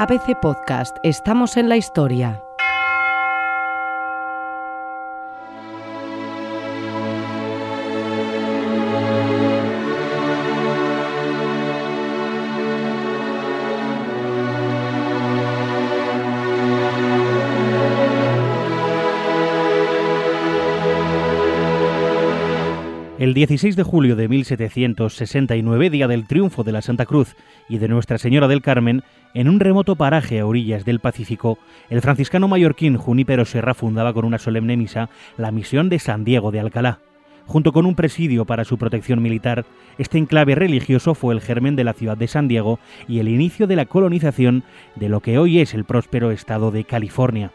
ABC Podcast. Estamos en la historia. El 16 de julio de 1769, día del triunfo de la Santa Cruz y de Nuestra Señora del Carmen, en un remoto paraje a orillas del Pacífico, el franciscano mallorquín Junípero Serra fundaba con una solemne misa la misión de San Diego de Alcalá. Junto con un presidio para su protección militar, este enclave religioso fue el germen de la ciudad de San Diego y el inicio de la colonización de lo que hoy es el próspero estado de California.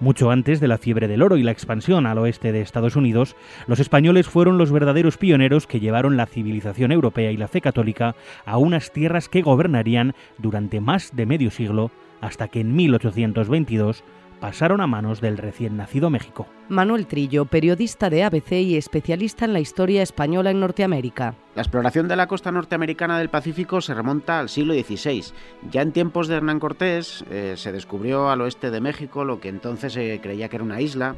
Mucho antes de la fiebre del oro y la expansión al oeste de Estados Unidos, los españoles fueron los verdaderos pioneros que llevaron la civilización europea y la fe católica a unas tierras que gobernarían durante más de medio siglo hasta que en 1822 pasaron a manos del recién nacido México. Manuel Trillo, periodista de ABC y especialista en la historia española en Norteamérica. La exploración de la costa norteamericana del Pacífico se remonta al siglo XVI. Ya en tiempos de Hernán Cortés eh, se descubrió al oeste de México lo que entonces se creía que era una isla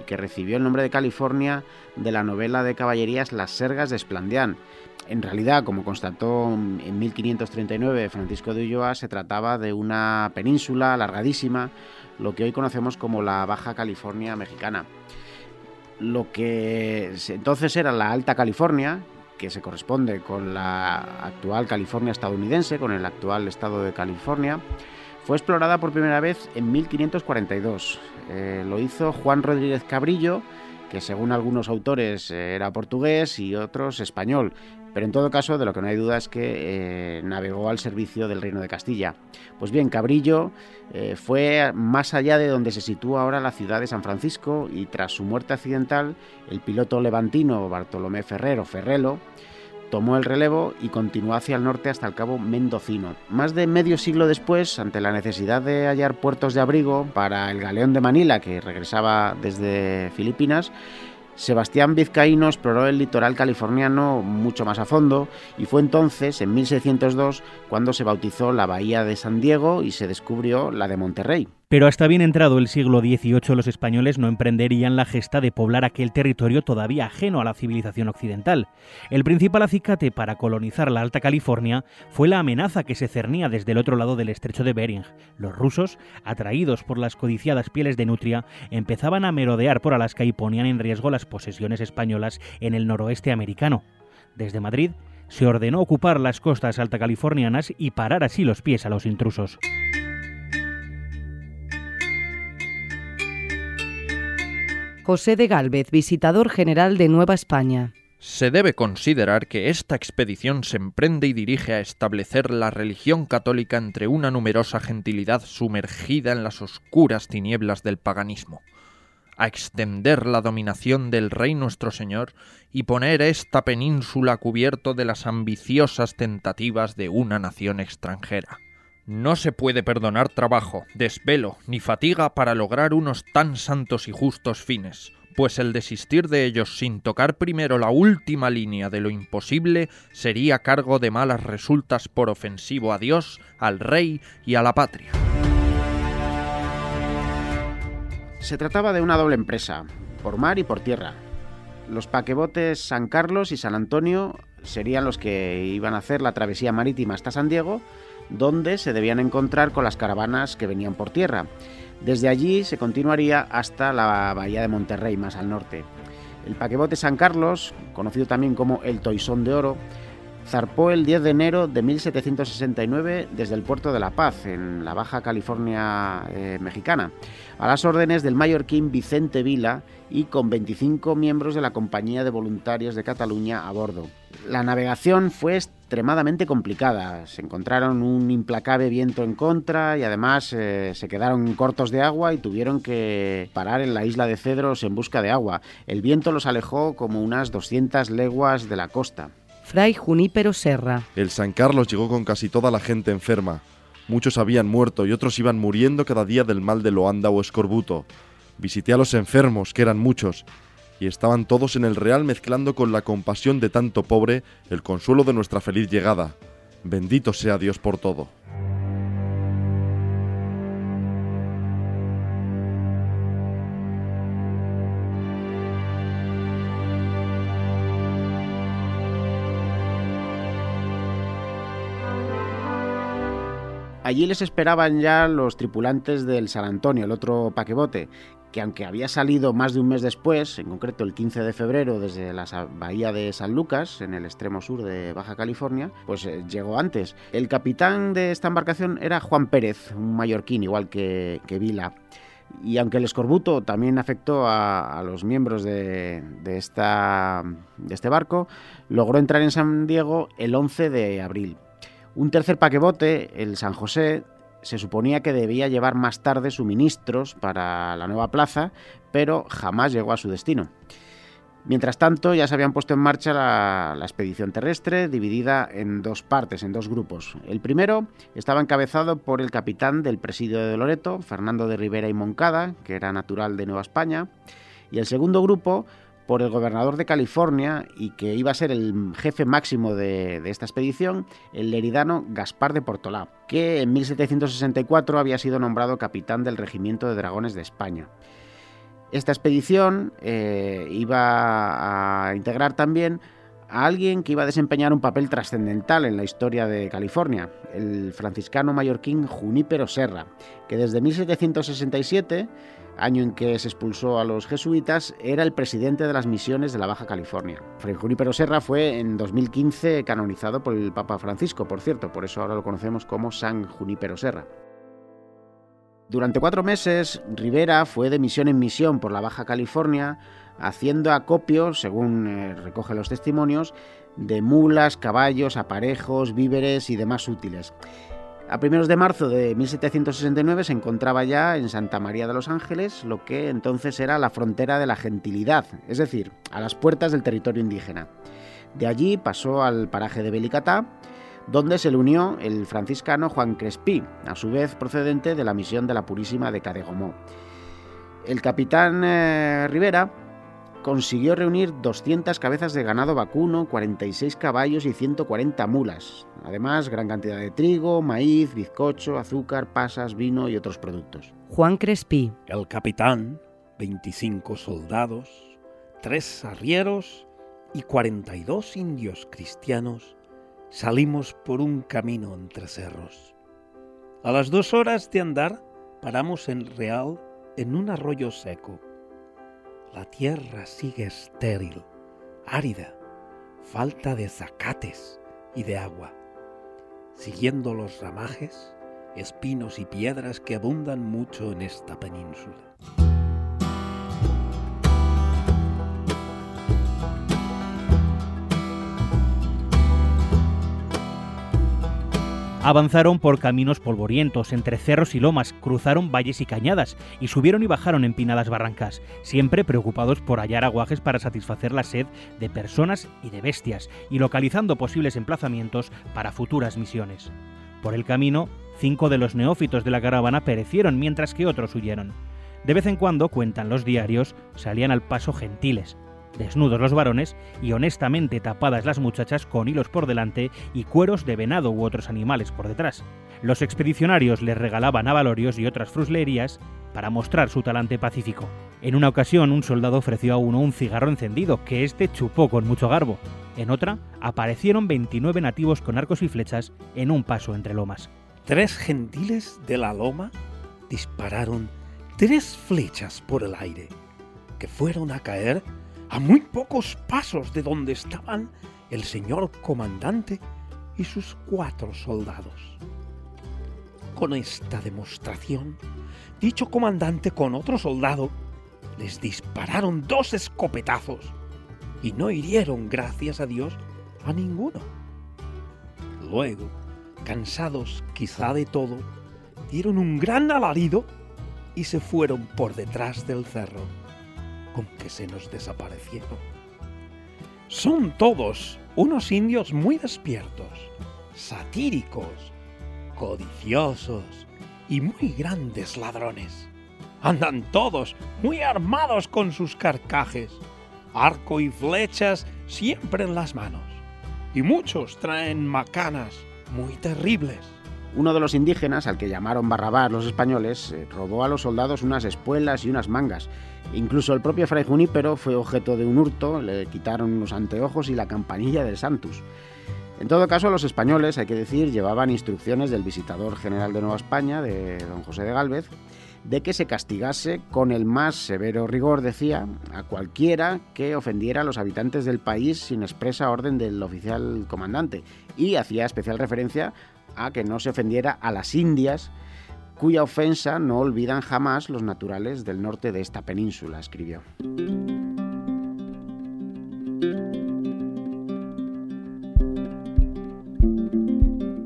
y que recibió el nombre de California de la novela de caballerías Las Sergas de Esplandián. En realidad, como constató en 1539 Francisco de Ulloa, se trataba de una península alargadísima lo que hoy conocemos como la Baja California mexicana. Lo que entonces era la Alta California, que se corresponde con la actual California estadounidense, con el actual estado de California, fue explorada por primera vez en 1542. Eh, lo hizo Juan Rodríguez Cabrillo, que según algunos autores eh, era portugués y otros español, pero en todo caso de lo que no hay duda es que eh, navegó al servicio del Reino de Castilla. Pues bien, Cabrillo eh, fue más allá de donde se sitúa ahora la ciudad de San Francisco y tras su muerte accidental, el piloto levantino Bartolomé Ferrero Ferrelo tomó el relevo y continuó hacia el norte hasta el cabo Mendocino. Más de medio siglo después, ante la necesidad de hallar puertos de abrigo para el galeón de Manila que regresaba desde Filipinas, Sebastián Vizcaíno exploró el litoral californiano mucho más a fondo y fue entonces, en 1602, cuando se bautizó la bahía de San Diego y se descubrió la de Monterrey. Pero hasta bien entrado el siglo XVIII los españoles no emprenderían la gesta de poblar aquel territorio todavía ajeno a la civilización occidental. El principal acicate para colonizar la Alta California fue la amenaza que se cernía desde el otro lado del estrecho de Bering. Los rusos, atraídos por las codiciadas pieles de nutria, empezaban a merodear por Alaska y ponían en riesgo las posesiones españolas en el noroeste americano. Desde Madrid se ordenó ocupar las costas altacalifornianas y parar así los pies a los intrusos. José de Gálvez, visitador general de Nueva España. Se debe considerar que esta expedición se emprende y dirige a establecer la religión católica entre una numerosa gentilidad sumergida en las oscuras tinieblas del paganismo, a extender la dominación del Rey nuestro Señor y poner esta península cubierto de las ambiciosas tentativas de una nación extranjera. No se puede perdonar trabajo, desvelo ni fatiga para lograr unos tan santos y justos fines, pues el desistir de ellos sin tocar primero la última línea de lo imposible sería cargo de malas resultas por ofensivo a Dios, al rey y a la patria. Se trataba de una doble empresa, por mar y por tierra. Los paquebotes San Carlos y San Antonio serían los que iban a hacer la travesía marítima hasta San Diego, donde se debían encontrar con las caravanas que venían por tierra. Desde allí se continuaría hasta la bahía de Monterrey, más al norte. El paquebote San Carlos, conocido también como el Toisón de Oro, zarpó el 10 de enero de 1769 desde el puerto de La Paz, en la Baja California eh, mexicana, a las órdenes del mallorquín Vicente Vila y con 25 miembros de la Compañía de Voluntarios de Cataluña a bordo. La navegación fue extremadamente complicada. Se encontraron un implacable viento en contra y además eh, se quedaron cortos de agua y tuvieron que parar en la isla de Cedros en busca de agua. El viento los alejó como unas 200 leguas de la costa. Fray Junípero Serra. El San Carlos llegó con casi toda la gente enferma. Muchos habían muerto y otros iban muriendo cada día del mal de Loanda o escorbuto. Visité a los enfermos, que eran muchos, y estaban todos en el real mezclando con la compasión de tanto pobre el consuelo de nuestra feliz llegada. Bendito sea Dios por todo. Allí les esperaban ya los tripulantes del San Antonio, el otro paquebote, que aunque había salido más de un mes después, en concreto el 15 de febrero desde la bahía de San Lucas, en el extremo sur de Baja California, pues eh, llegó antes. El capitán de esta embarcación era Juan Pérez, un mallorquín igual que, Vila. Y aunque el escorbuto también afectó a, los miembros de, de este barco, logró entrar en San Diego el 11 de abril. Un tercer paquebote, el San José, se suponía que debía llevar más tarde suministros para la nueva plaza, pero jamás llegó a su destino. Mientras tanto, ya se habían puesto en marcha la, expedición terrestre, dividida en dos partes, en dos grupos. El primero estaba encabezado por el capitán del presidio de Loreto, Fernando de Rivera y Moncada, que era natural de Nueva España, y el segundo grupo por el gobernador de California y que iba a ser el jefe máximo de, esta expedición, el leridano Gaspar de Portolá, que en 1764 había sido nombrado capitán del Regimiento de Dragones de España. Esta expedición eh, iba a integrar también a alguien que iba a desempeñar un papel trascendental en la historia de California, el franciscano mallorquín Junípero Serra, que desde 1767 año en que se expulsó a los jesuitas, era el presidente de las misiones de la Baja California. Fray Junípero Serra fue en 2015 canonizado por el Papa Francisco, por cierto, por eso ahora lo conocemos como San Junípero Serra. Durante cuatro meses, Rivera fue de misión en misión por la Baja California, haciendo acopio, según eh, recoge los testimonios, de mulas, caballos, aparejos, víveres y demás útiles. A primeros de marzo de 1769 se encontraba ya en Santa María de los Ángeles, lo que entonces era la frontera de la gentilidad, es decir, a las puertas del territorio indígena. De allí pasó al paraje de Belicatá, donde se le unió el franciscano Juan Crespí, a su vez procedente de la misión de la Purísima de Cadegomó. El capitán eh, Rivera consiguió reunir 200 cabezas de ganado vacuno, 46 caballos y 140 mulas. Además, gran cantidad de trigo, maíz, bizcocho, azúcar, pasas, vino y otros productos. Juan Crespi. El capitán, 25 soldados, 3 arrieros y 42 indios cristianos salimos por un camino entre cerros. A las dos horas de andar paramos en Real en un arroyo seco la tierra sigue estéril, árida, falta de zacates y de agua. Siguiendo los ramajes, espinos y piedras que abundan mucho en esta península. Avanzaron por caminos polvorientos, entre cerros y lomas, cruzaron valles y cañadas, y subieron y bajaron empinadas barrancas, siempre preocupados por hallar aguajes para satisfacer la sed de personas y de bestias, y localizando posibles emplazamientos para futuras misiones. Por el camino, cinco de los neófitos de la caravana perecieron mientras que otros huyeron. De vez en cuando, cuentan los diarios, salían al paso gentiles, desnudos los varones y honestamente tapadas las muchachas con hilos por delante y cueros de venado u otros animales por detrás. Los expedicionarios les regalaban avalorios y otras fruslerías para mostrar su talante pacífico. En una ocasión un soldado ofreció a uno un cigarro encendido que éste chupó con mucho garbo. En otra aparecieron 29 nativos con arcos y flechas en un paso entre lomas. Tres gentiles de la loma dispararon tres flechas por el aire, que fueron a caer a muy pocos pasos de donde estaban el señor comandante y sus cuatro soldados. Con esta demostración, dicho comandante con otro soldado les dispararon dos escopetazos y no hirieron, gracias a Dios, a ninguno. Luego, cansados quizá de todo, dieron un gran alarido y se fueron por detrás del cerro con que se nos desaparecieron. Son todos unos indios muy despiertos, satíricos, codiciosos y muy grandes ladrones. Andan todos muy armados con sus carcajes, arco y flechas siempre en las manos, y muchos traen macanas muy terribles. Uno de los indígenas, al que llamaron Barrabás los españoles, eh, robó a los soldados unas espuelas y unas mangas. Incluso el propio Fray Junípero fue objeto de un hurto, le quitaron los anteojos y la campanilla del Santus. En todo caso, los españoles, hay que decir, llevaban instrucciones del visitador general de Nueva España, de don José de Galvez, de que se castigase con el más severo rigor, decía, a cualquiera que ofendiera a los habitantes del país sin expresa orden del oficial comandante. Y hacía especial referencia a que no se ofendiera a las Indias, cuya ofensa no olvidan jamás los naturales del norte de esta península, escribió.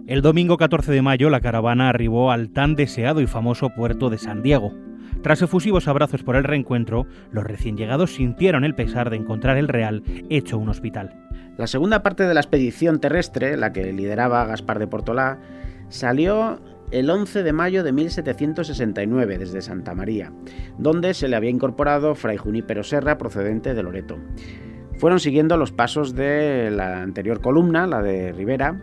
El domingo 14 de mayo la caravana arribó al tan deseado y famoso puerto de San Diego. Tras efusivos abrazos por el reencuentro, los recién llegados sintieron el pesar de encontrar el Real hecho un hospital. La segunda parte de la expedición terrestre, la que lideraba Gaspar de Portolá, salió el 11 de mayo de 1769 desde Santa María, donde se le había incorporado Fray Junípero Serra procedente de Loreto. Fueron siguiendo los pasos de la anterior columna, la de Rivera,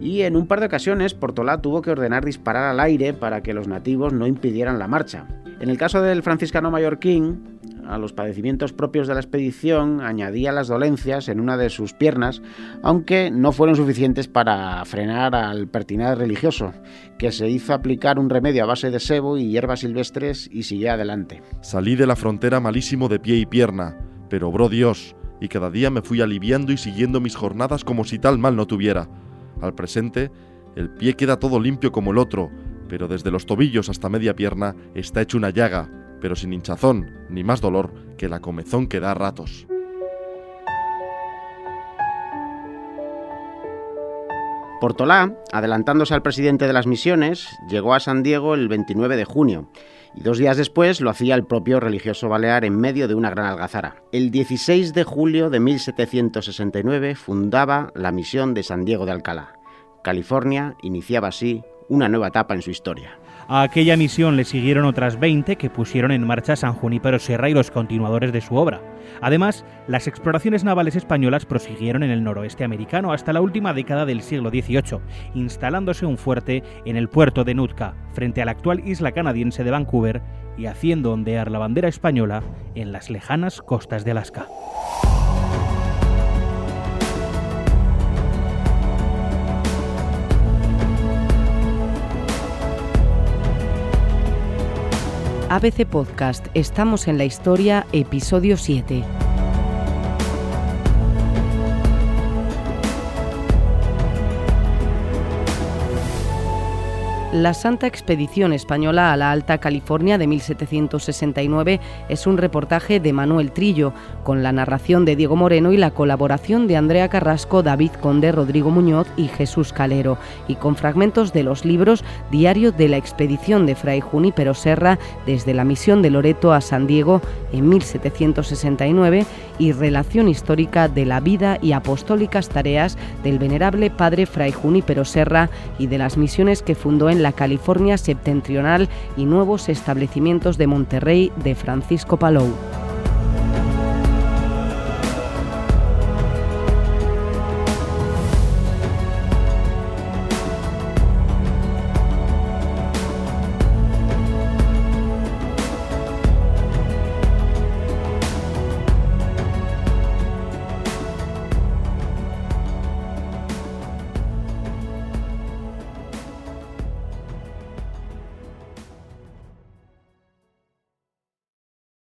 y en un par de ocasiones Portolá tuvo que ordenar disparar al aire para que los nativos no impidieran la marcha. En el caso del franciscano mallorquín, a los padecimientos propios de la expedición añadía las dolencias en una de sus piernas, aunque no fueron suficientes para frenar al pertinaz religioso, que se hizo aplicar un remedio a base de sebo y hierbas silvestres y siguió adelante. Salí de la frontera malísimo de pie y pierna, pero obró Dios, y cada día me fui aliviando y siguiendo mis jornadas como si tal mal no tuviera. Al presente, el pie queda todo limpio como el otro, pero desde los tobillos hasta media pierna está hecho una llaga, pero sin hinchazón ni más dolor que la comezón que da a ratos. Portolá, adelantándose al presidente de las misiones, llegó a San Diego el 29 de junio y dos días después lo hacía el propio religioso balear en medio de una gran algazara. El 16 de julio de 1769 fundaba la misión de San Diego de Alcalá. California iniciaba así una nueva etapa en su historia. A aquella misión le siguieron otras 20 que pusieron en marcha San Junípero Serra y los continuadores de su obra. Además, las exploraciones navales españolas prosiguieron en el noroeste americano hasta la última década del siglo XVIII, instalándose un fuerte en el puerto de Nootka, frente a la actual isla canadiense de Vancouver, y haciendo ondear la bandera española en las lejanas costas de Alaska. ABC Podcast, estamos en la historia, episodio 7. La Santa Expedición Española a la Alta California de 1769 es un reportaje de Manuel Trillo, con la narración de Diego Moreno y la colaboración de Andrea Carrasco, David Conde, Rodrigo Muñoz y Jesús Calero, y con fragmentos de los libros Diario de la Expedición de Fray Junípero Serra desde la misión de Loreto a San Diego en 1769 y Relación histórica de la vida y apostólicas tareas del venerable padre Fray Junípero Serra y de las misiones que fundó en la California septentrional y nuevos establecimientos de Monterrey de Francisco Palou.